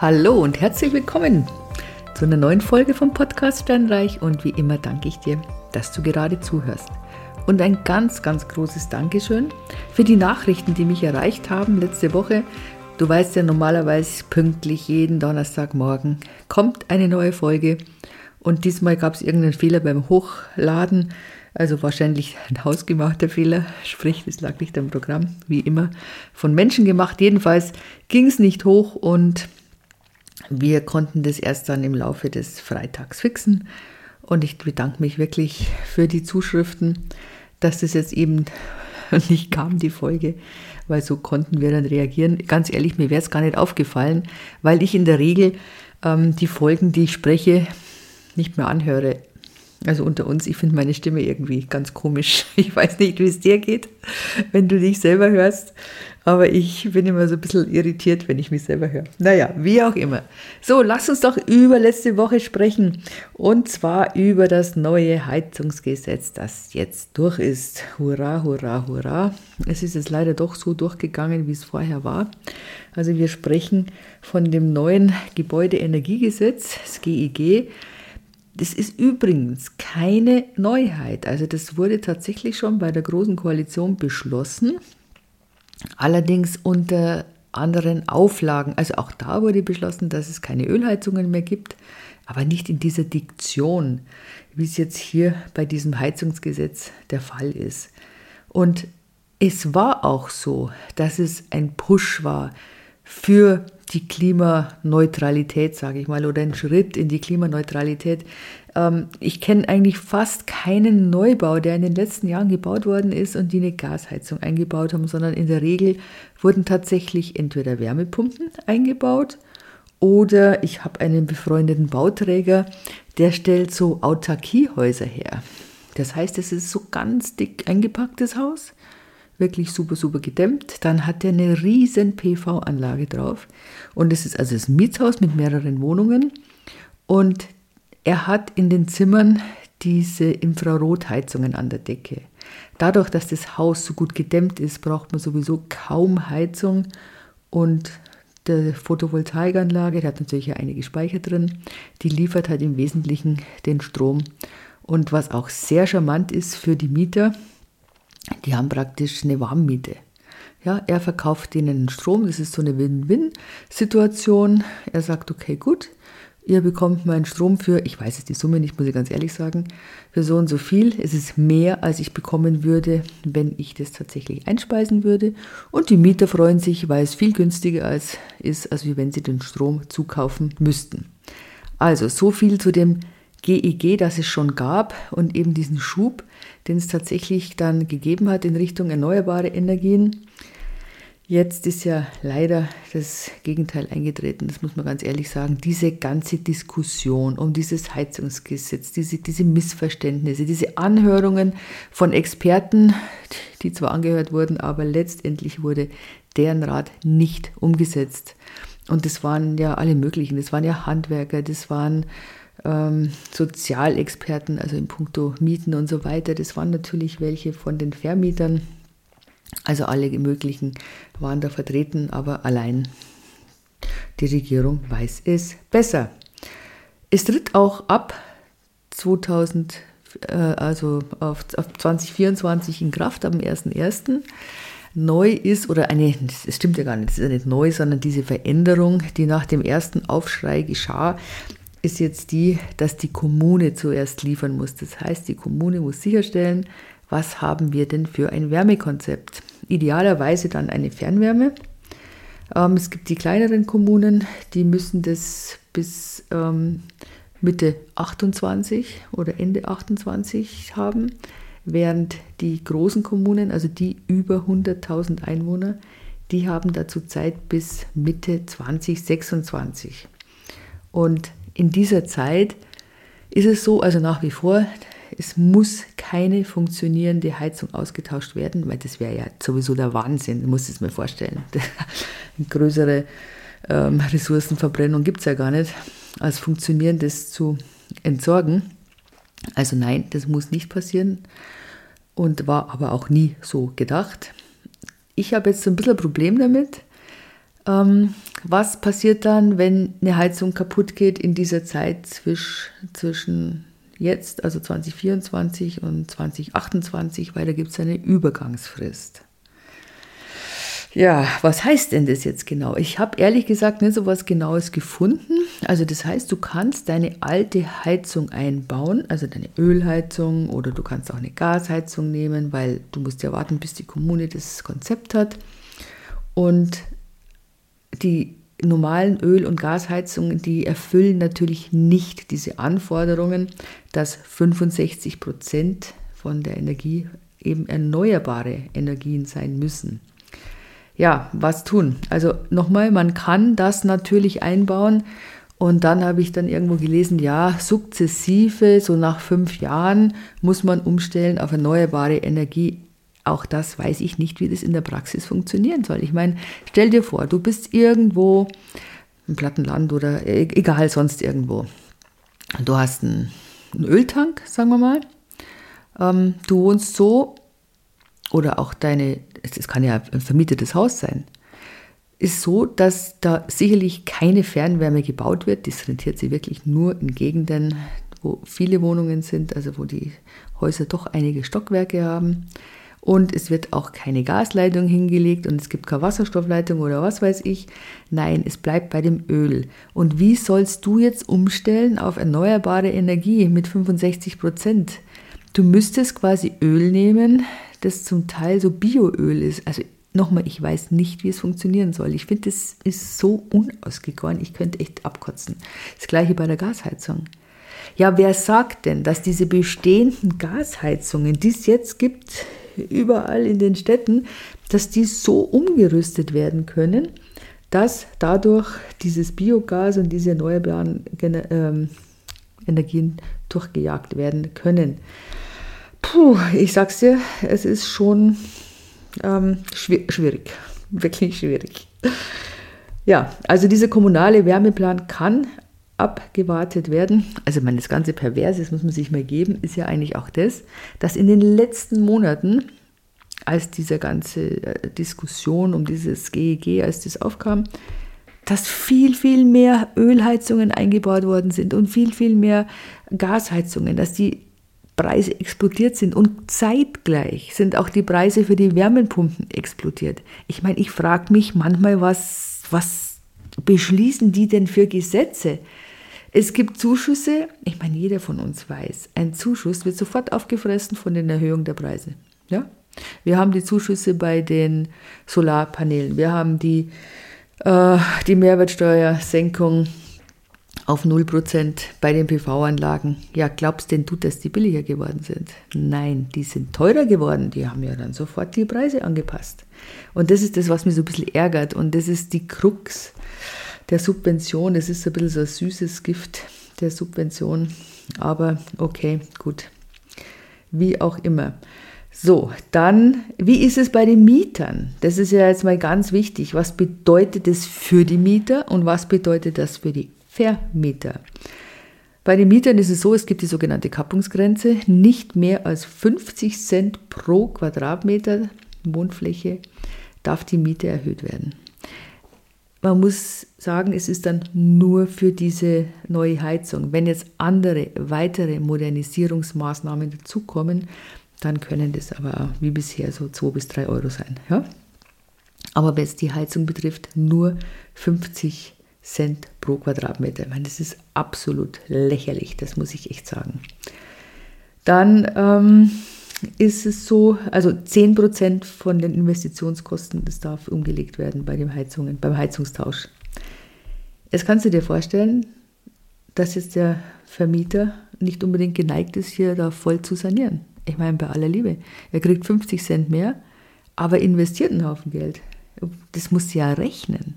Hallo und herzlich willkommen zu einer neuen Folge vom Podcast Sternreich und wie immer danke ich dir, dass du gerade zuhörst. Und ein ganz, ganz großes Dankeschön für die Nachrichten, die mich erreicht haben letzte Woche. Du weißt ja normalerweise pünktlich jeden Donnerstagmorgen kommt eine neue Folge und diesmal gab es irgendeinen Fehler beim Hochladen. Also wahrscheinlich ein hausgemachter Fehler, sprich, das lag nicht am Programm, wie immer, von Menschen gemacht. Jedenfalls ging es nicht hoch und wir konnten das erst dann im Laufe des Freitags fixen. Und ich bedanke mich wirklich für die Zuschriften, dass das jetzt eben nicht kam, die Folge, weil so konnten wir dann reagieren. Ganz ehrlich, mir wäre es gar nicht aufgefallen, weil ich in der Regel ähm, die Folgen, die ich spreche, nicht mehr anhöre. Also unter uns, ich finde meine Stimme irgendwie ganz komisch. Ich weiß nicht, wie es dir geht, wenn du dich selber hörst. Aber ich bin immer so ein bisschen irritiert, wenn ich mich selber höre. Naja, wie auch immer. So, lass uns doch über letzte Woche sprechen. Und zwar über das neue Heizungsgesetz, das jetzt durch ist. Hurra, hurra, hurra. Es ist jetzt leider doch so durchgegangen, wie es vorher war. Also wir sprechen von dem neuen Gebäudeenergiegesetz, das GEG. Das ist übrigens keine Neuheit. Also das wurde tatsächlich schon bei der Großen Koalition beschlossen, allerdings unter anderen Auflagen. Also auch da wurde beschlossen, dass es keine Ölheizungen mehr gibt, aber nicht in dieser Diktion, wie es jetzt hier bei diesem Heizungsgesetz der Fall ist. Und es war auch so, dass es ein Push war für die Klimaneutralität, sage ich mal, oder ein Schritt in die Klimaneutralität. Ähm, ich kenne eigentlich fast keinen Neubau, der in den letzten Jahren gebaut worden ist und die eine Gasheizung eingebaut haben, sondern in der Regel wurden tatsächlich entweder Wärmepumpen eingebaut oder ich habe einen befreundeten Bauträger, der stellt so Autarkiehäuser her. Das heißt, es ist so ganz dick eingepacktes Haus wirklich super, super gedämmt. Dann hat er eine riesen PV-Anlage drauf. Und es ist also das Mietshaus mit mehreren Wohnungen. Und er hat in den Zimmern diese Infrarotheizungen an der Decke. Dadurch, dass das Haus so gut gedämmt ist, braucht man sowieso kaum Heizung. Und die Photovoltaikanlage, die hat natürlich ja einige Speicher drin, die liefert halt im Wesentlichen den Strom. Und was auch sehr charmant ist für die Mieter, die haben praktisch eine Warmmiete. Ja, er verkauft ihnen Strom, das ist so eine Win-Win-Situation. Er sagt, okay, gut, ihr bekommt meinen Strom für, ich weiß jetzt die Summe nicht, muss ich ganz ehrlich sagen, für so und so viel. Es ist mehr, als ich bekommen würde, wenn ich das tatsächlich einspeisen würde. Und die Mieter freuen sich, weil es viel günstiger ist, als wenn sie den Strom zukaufen müssten. Also so viel zu dem GEG, das es schon gab und eben diesen Schub, den es tatsächlich dann gegeben hat in Richtung erneuerbare Energien. Jetzt ist ja leider das Gegenteil eingetreten, das muss man ganz ehrlich sagen. Diese ganze Diskussion um dieses Heizungsgesetz, diese, diese Missverständnisse, diese Anhörungen von Experten, die zwar angehört wurden, aber letztendlich wurde deren Rat nicht umgesetzt. Und das waren ja alle möglichen, das waren ja Handwerker, das waren ähm, Sozialexperten, also in puncto Mieten und so weiter. Das waren natürlich welche von den Vermietern. Also alle möglichen waren da vertreten, aber allein die Regierung weiß es besser. Es tritt auch ab 2000, äh, also auf, auf 2024 in Kraft am 1.1. Neu ist, oder eine, das stimmt ja gar nicht, das ist ja nicht neu, sondern diese Veränderung, die nach dem ersten Aufschrei geschah, ist jetzt die, dass die Kommune zuerst liefern muss. Das heißt, die Kommune muss sicherstellen, was haben wir denn für ein Wärmekonzept. Idealerweise dann eine Fernwärme. Ähm, es gibt die kleineren Kommunen, die müssen das bis ähm, Mitte 28 oder Ende 28 haben, während die großen Kommunen, also die über 100.000 Einwohner, die haben dazu Zeit bis Mitte 2026. Und in dieser Zeit ist es so, also nach wie vor, es muss keine funktionierende Heizung ausgetauscht werden, weil das wäre ja sowieso der Wahnsinn, du musst es mir vorstellen. Eine größere ähm, Ressourcenverbrennung gibt es ja gar nicht, als funktionierendes zu entsorgen. Also nein, das muss nicht passieren und war aber auch nie so gedacht. Ich habe jetzt so ein bisschen ein Problem damit, ähm, was passiert dann, wenn eine Heizung kaputt geht in dieser Zeit zwisch, zwischen jetzt, also 2024 und 2028, weil da gibt es eine Übergangsfrist. Ja, was heißt denn das jetzt genau? Ich habe ehrlich gesagt nicht so was Genaues gefunden. Also das heißt, du kannst deine alte Heizung einbauen, also deine Ölheizung oder du kannst auch eine Gasheizung nehmen, weil du musst ja warten, bis die Kommune das Konzept hat. Und die normalen Öl- und Gasheizungen, die erfüllen natürlich nicht diese Anforderungen, dass 65 Prozent von der Energie eben erneuerbare Energien sein müssen. Ja, was tun? Also nochmal, man kann das natürlich einbauen und dann habe ich dann irgendwo gelesen, ja, sukzessive, so nach fünf Jahren muss man umstellen auf erneuerbare Energie auch das weiß ich nicht, wie das in der Praxis funktionieren soll. Ich meine, stell dir vor, du bist irgendwo im Plattenland oder e-, egal sonst irgendwo. Du hast einen, einen Öltank, sagen wir mal. Ähm, du wohnst so oder auch deine, es kann ja ein vermietetes Haus sein, ist so, dass da sicherlich keine Fernwärme gebaut wird. Das rentiert sich wirklich nur in Gegenden, wo viele Wohnungen sind, also wo die Häuser doch einige Stockwerke haben und es wird auch keine Gasleitung hingelegt und es gibt keine Wasserstoffleitung oder was weiß ich. Nein, es bleibt bei dem Öl. Und wie sollst du jetzt umstellen auf erneuerbare Energie mit 65 Prozent? Du müsstest quasi Öl nehmen, das zum Teil so Bioöl ist. Also nochmal, ich weiß nicht, wie es funktionieren soll. Ich finde, das ist so unausgegoren, ich könnte echt abkotzen. Das gleiche bei der Gasheizung. Ja, wer sagt denn, dass diese bestehenden Gasheizungen, die es jetzt gibt, überall in den Städten, dass die so umgerüstet werden können, dass dadurch dieses Biogas und diese erneuerbaren ähm, Energien durchgejagt werden können. Puh, ich sag's dir, es ist schon ähm, schwierig, wirklich schwierig. Ja, also dieser kommunale Wärmeplan kann abgewartet werden. Also, meine, das ganze Perverse, das muss man sich mal geben, ist ja eigentlich auch das, dass in den letzten Monaten, als diese ganze äh, Diskussion um dieses GEG, e als das aufkam, dass viel, viel mehr Ölheizungen eingebaut worden sind und viel, viel mehr Gasheizungen, dass die Preise explodiert sind und zeitgleich sind auch die Preise für die Wärmepumpen explodiert. Ich meine, ich frage mich manchmal, was, was beschließen die denn für Gesetze? Es gibt Zuschüsse, ich meine, jeder von uns weiß, ein Zuschuss wird sofort aufgefressen von den Erhöhungen der Preise. Ja? Wir haben die Zuschüsse bei den Solarpanelen, wir haben die, äh, die Mehrwertsteuersenkung auf 0% bei den PV-Anlagen. Ja, glaubst denn du, dass die billiger geworden sind? Nein, die sind teurer geworden. Die haben ja dann sofort die Preise angepasst. Und das ist das, was mich so ein bisschen ärgert. Und das ist die Krux der Subvention. Es ist ein bisschen so ein süßes Gift der Subvention. Aber okay, gut. Wie auch immer. So, dann, wie ist es bei den Mietern? Das ist ja jetzt mal ganz wichtig. Was bedeutet das für die Mieter und was bedeutet das für die Vermieter? Bei den Mietern ist es so, es gibt die sogenannte Kappungsgrenze. Nicht mehr als 50 Cent pro Quadratmeter Wohnfläche darf die Miete erhöht werden man muss sagen, es ist dann nur für diese neue Heizung. Wenn jetzt andere, weitere Modernisierungsmaßnahmen dazukommen, dann können das aber wie bisher so 2 bis 3 Euro sein. Ja? Aber wenn es die Heizung betrifft, nur 50 Cent pro Quadratmeter. Ich meine, das ist absolut lächerlich, das muss ich echt sagen. Dann ähm, ist es so, also 10% von den Investitionskosten, das darf umgelegt werden bei den Heizungen, beim Heizungstausch. Jetzt kannst du dir vorstellen, dass jetzt der Vermieter nicht unbedingt geneigt ist, hier da voll zu sanieren. Ich meine, bei aller Liebe. Er kriegt 50 Cent mehr, aber investiert einen Haufen Geld. Das muss ja rechnen.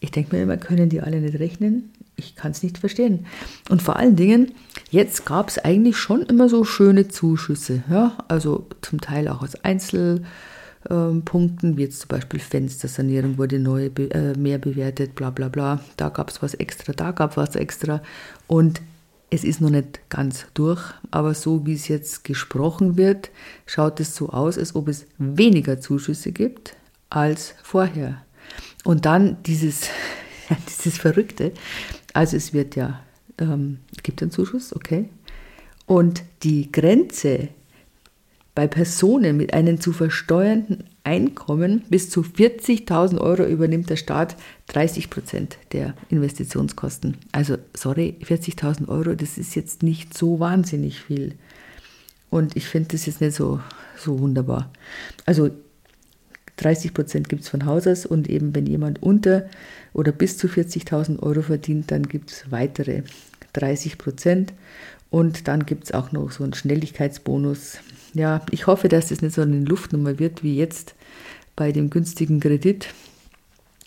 Ich denke mir immer, können die alle nicht rechnen? Ich kann es nicht verstehen. Und vor allen Dingen, jetzt gab es eigentlich schon immer so schöne Zuschüsse. Ja? Also zum Teil auch aus Einzelpunkten, wie jetzt zum Beispiel Fenstersanierung wurde neu äh, mehr bewertet, bla bla bla. Da gab es was extra, da gab es was extra. Und es ist noch nicht ganz durch, aber so wie es jetzt gesprochen wird, schaut es so aus, als ob es weniger Zuschüsse gibt als vorher. Und dann dieses, dieses Verrückte, also es wird ja, ähm, gibt einen Zuschuss, okay. Und die Grenze bei Personen mit einem zu versteuernden Einkommen bis zu 40.000 Euro übernimmt der Staat 30 Prozent der Investitionskosten. Also, sorry, 40.000 Euro, das ist jetzt nicht so wahnsinnig viel. Und ich finde das jetzt nicht so, so wunderbar. Also, 30 Prozent gibt es von Haus aus und eben wenn jemand unter oder bis zu 40.000 Euro verdient, dann gibt es weitere 30 Prozent. Und dann gibt es auch noch so einen Schnelligkeitsbonus ja, ich hoffe, dass das nicht so eine Luftnummer wird wie jetzt bei dem günstigen Kredit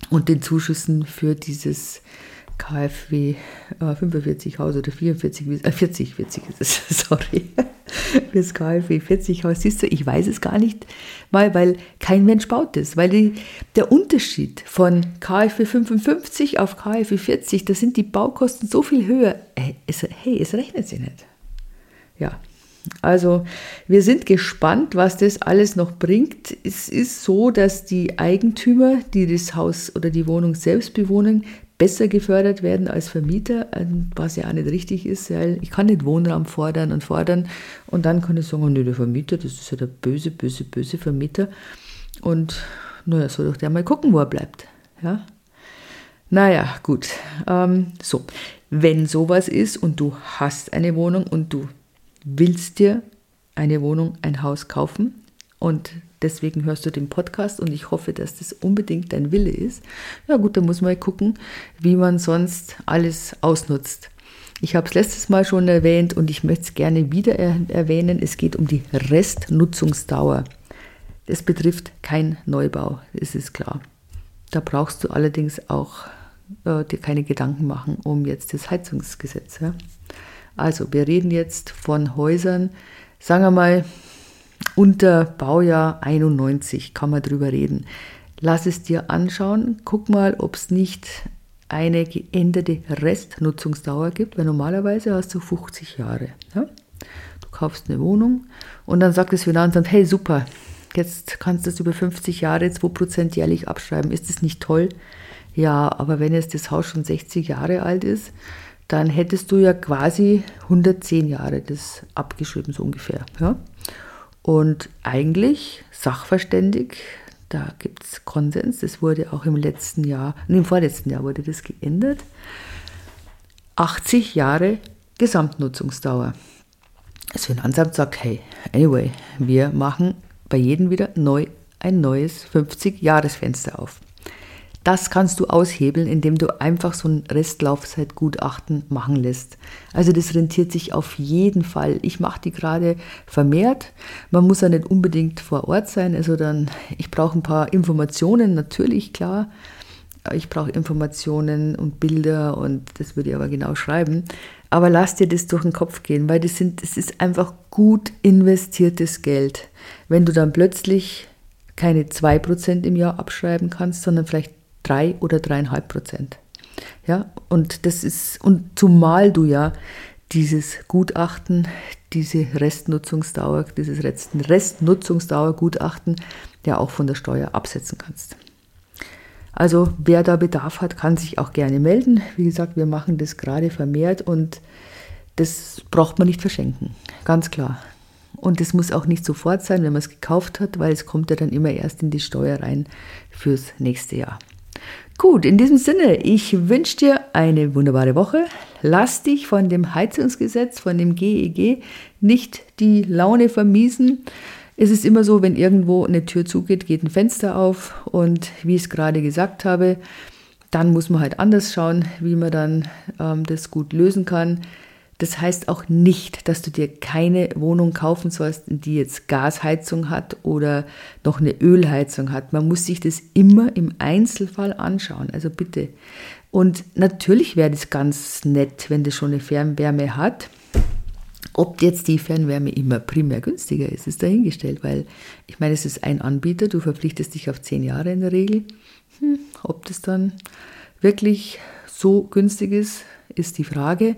und den Zuschüssen für dieses KfW äh, 45 Haus oder 44, äh, 40, 40 ist es, sorry, das KfW 40 Haus. Siehst du, ich weiß es gar nicht mal, weil kein Mensch baut das, weil die, der Unterschied von KfW 55 auf KfW 40, da sind die Baukosten so viel höher. Es, hey, es rechnet sich nicht. Ja, also wir sind gespannt, was das alles noch bringt. Es ist so, dass die Eigentümer, die das Haus oder die Wohnung selbst bewohnen, besser gefördert werden als Vermieter, ähm, was ja auch nicht richtig ist, weil ich kann nicht Wohnraum fordern und fordern und dann kann ich sagen, nee, der Vermieter, das ist ja der böse, böse, böse Vermieter und naja, soll doch der mal gucken, wo er bleibt. Ja? Naja, gut. Ähm, so, wenn sowas ist und du hast eine Wohnung und du willst dir eine Wohnung, ein Haus kaufen und deswegen hörst du den Podcast und ich hoffe, dass das unbedingt dein Wille ist. Ja gut, dann muss man gucken, wie man sonst alles ausnutzt. Ich habe es letztes Mal schon erwähnt und ich möchte es gerne wieder erwähnen. Es geht um die Restnutzungsdauer. Das betrifft kein Neubau, das ist klar. Da brauchst du allerdings auch äh, dir keine Gedanken machen um jetzt das Heizungsgesetz. Ja? Also wir reden jetzt von Häusern, sagen wir mal, unter Baujahr 91 kann man drüber reden. Lass es dir anschauen, guck mal, ob es nicht eine geänderte Restnutzungsdauer gibt, weil normalerweise hast du 50 Jahre. Ja? Du kaufst eine Wohnung und dann sagt das Finanzamt, hey super, jetzt kannst du es über 50 Jahre 2% jährlich abschreiben. Ist das nicht toll? Ja, aber wenn jetzt das Haus schon 60 Jahre alt ist, dann hättest du ja quasi 110 Jahre das abgeschrieben, so ungefähr. Ja? Und eigentlich sachverständig, da gibt es Konsens, das wurde auch im letzten Jahr, im vorletzten Jahr wurde das geändert, 80 Jahre Gesamtnutzungsdauer. Das Finanzamt sagt, hey, anyway, wir machen bei jedem wieder neu ein neues 50-Jahres-Fenster auf. Das kannst du aushebeln, indem du einfach so ein Restlaufzeitgutachten machen lässt. Also das rentiert sich auf jeden Fall. Ich mache die gerade vermehrt. Man muss ja nicht unbedingt vor Ort sein. Also dann, ich brauche ein paar Informationen, natürlich klar. Ich brauche Informationen und Bilder und das würde ich aber genau schreiben. Aber lass dir das durch den Kopf gehen, weil das, sind, das ist einfach gut investiertes Geld. Wenn du dann plötzlich keine 2% im Jahr abschreiben kannst, sondern vielleicht drei oder dreieinhalb Prozent. Ja, und das ist, und zumal du ja dieses Gutachten, diese Restnutzungsdauer, dieses Restnutzungsdauergutachten ja auch von der Steuer absetzen kannst. Also wer da Bedarf hat, kann sich auch gerne melden. Wie gesagt, wir machen das gerade vermehrt und das braucht man nicht verschenken, ganz klar. Und es muss auch nicht sofort sein, wenn man es gekauft hat, weil es kommt ja dann immer erst in die Steuer rein fürs nächste Jahr. Gut, in diesem Sinne, ich wünsche dir eine wunderbare Woche. Lass dich von dem Heizungsgesetz, von dem GEG e nicht die Laune vermiesen. Es ist immer so, wenn irgendwo eine Tür zugeht, geht ein Fenster auf und wie ich es gerade gesagt habe, dann muss man halt anders schauen, wie man dann ähm, das gut lösen kann. Das heißt auch nicht, dass du dir keine Wohnung kaufen sollst, die jetzt Gasheizung hat oder noch eine Ölheizung hat. Man muss sich das immer im Einzelfall anschauen. Also bitte. Und natürlich wäre das ganz nett, wenn das schon eine Fernwärme hat. Ob jetzt die Fernwärme immer primär günstiger ist, ist dahingestellt, weil ich meine, es ist ein Anbieter, du verpflichtest dich auf zehn Jahre in der Regel. Hm, ob das dann wirklich so günstig ist, ist die Frage.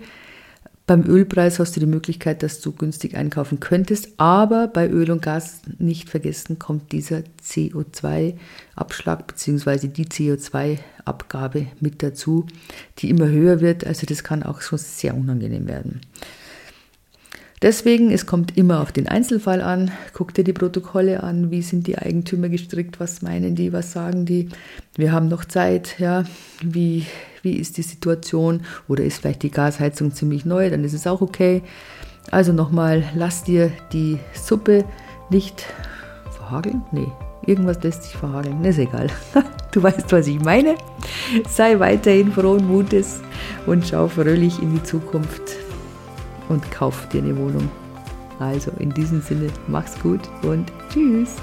Beim Ölpreis hast du die Möglichkeit, dass du günstig einkaufen könntest, aber bei Öl und Gas nicht vergessen kommt dieser CO2-Abschlag bzw. die CO2-Abgabe mit dazu, die immer höher wird. Also das kann auch schon sehr unangenehm werden. Deswegen, es kommt immer auf den Einzelfall an. Guck dir die Protokolle an, wie sind die Eigentümer gestrickt, was meinen die, was sagen die. Wir haben noch Zeit, ja, wie, wie ist die Situation oder ist vielleicht die Gasheizung ziemlich neu, dann ist es auch okay. Also nochmal, lass dir die Suppe nicht verhageln. Nee, irgendwas lässt sich verhageln, ist egal. Du weißt, was ich meine. Sei weiterhin frohen Mutes und schau fröhlich in die Zukunft und kauf dir eine Wohnung. Also in diesem Sinne, mach's gut und tschüss.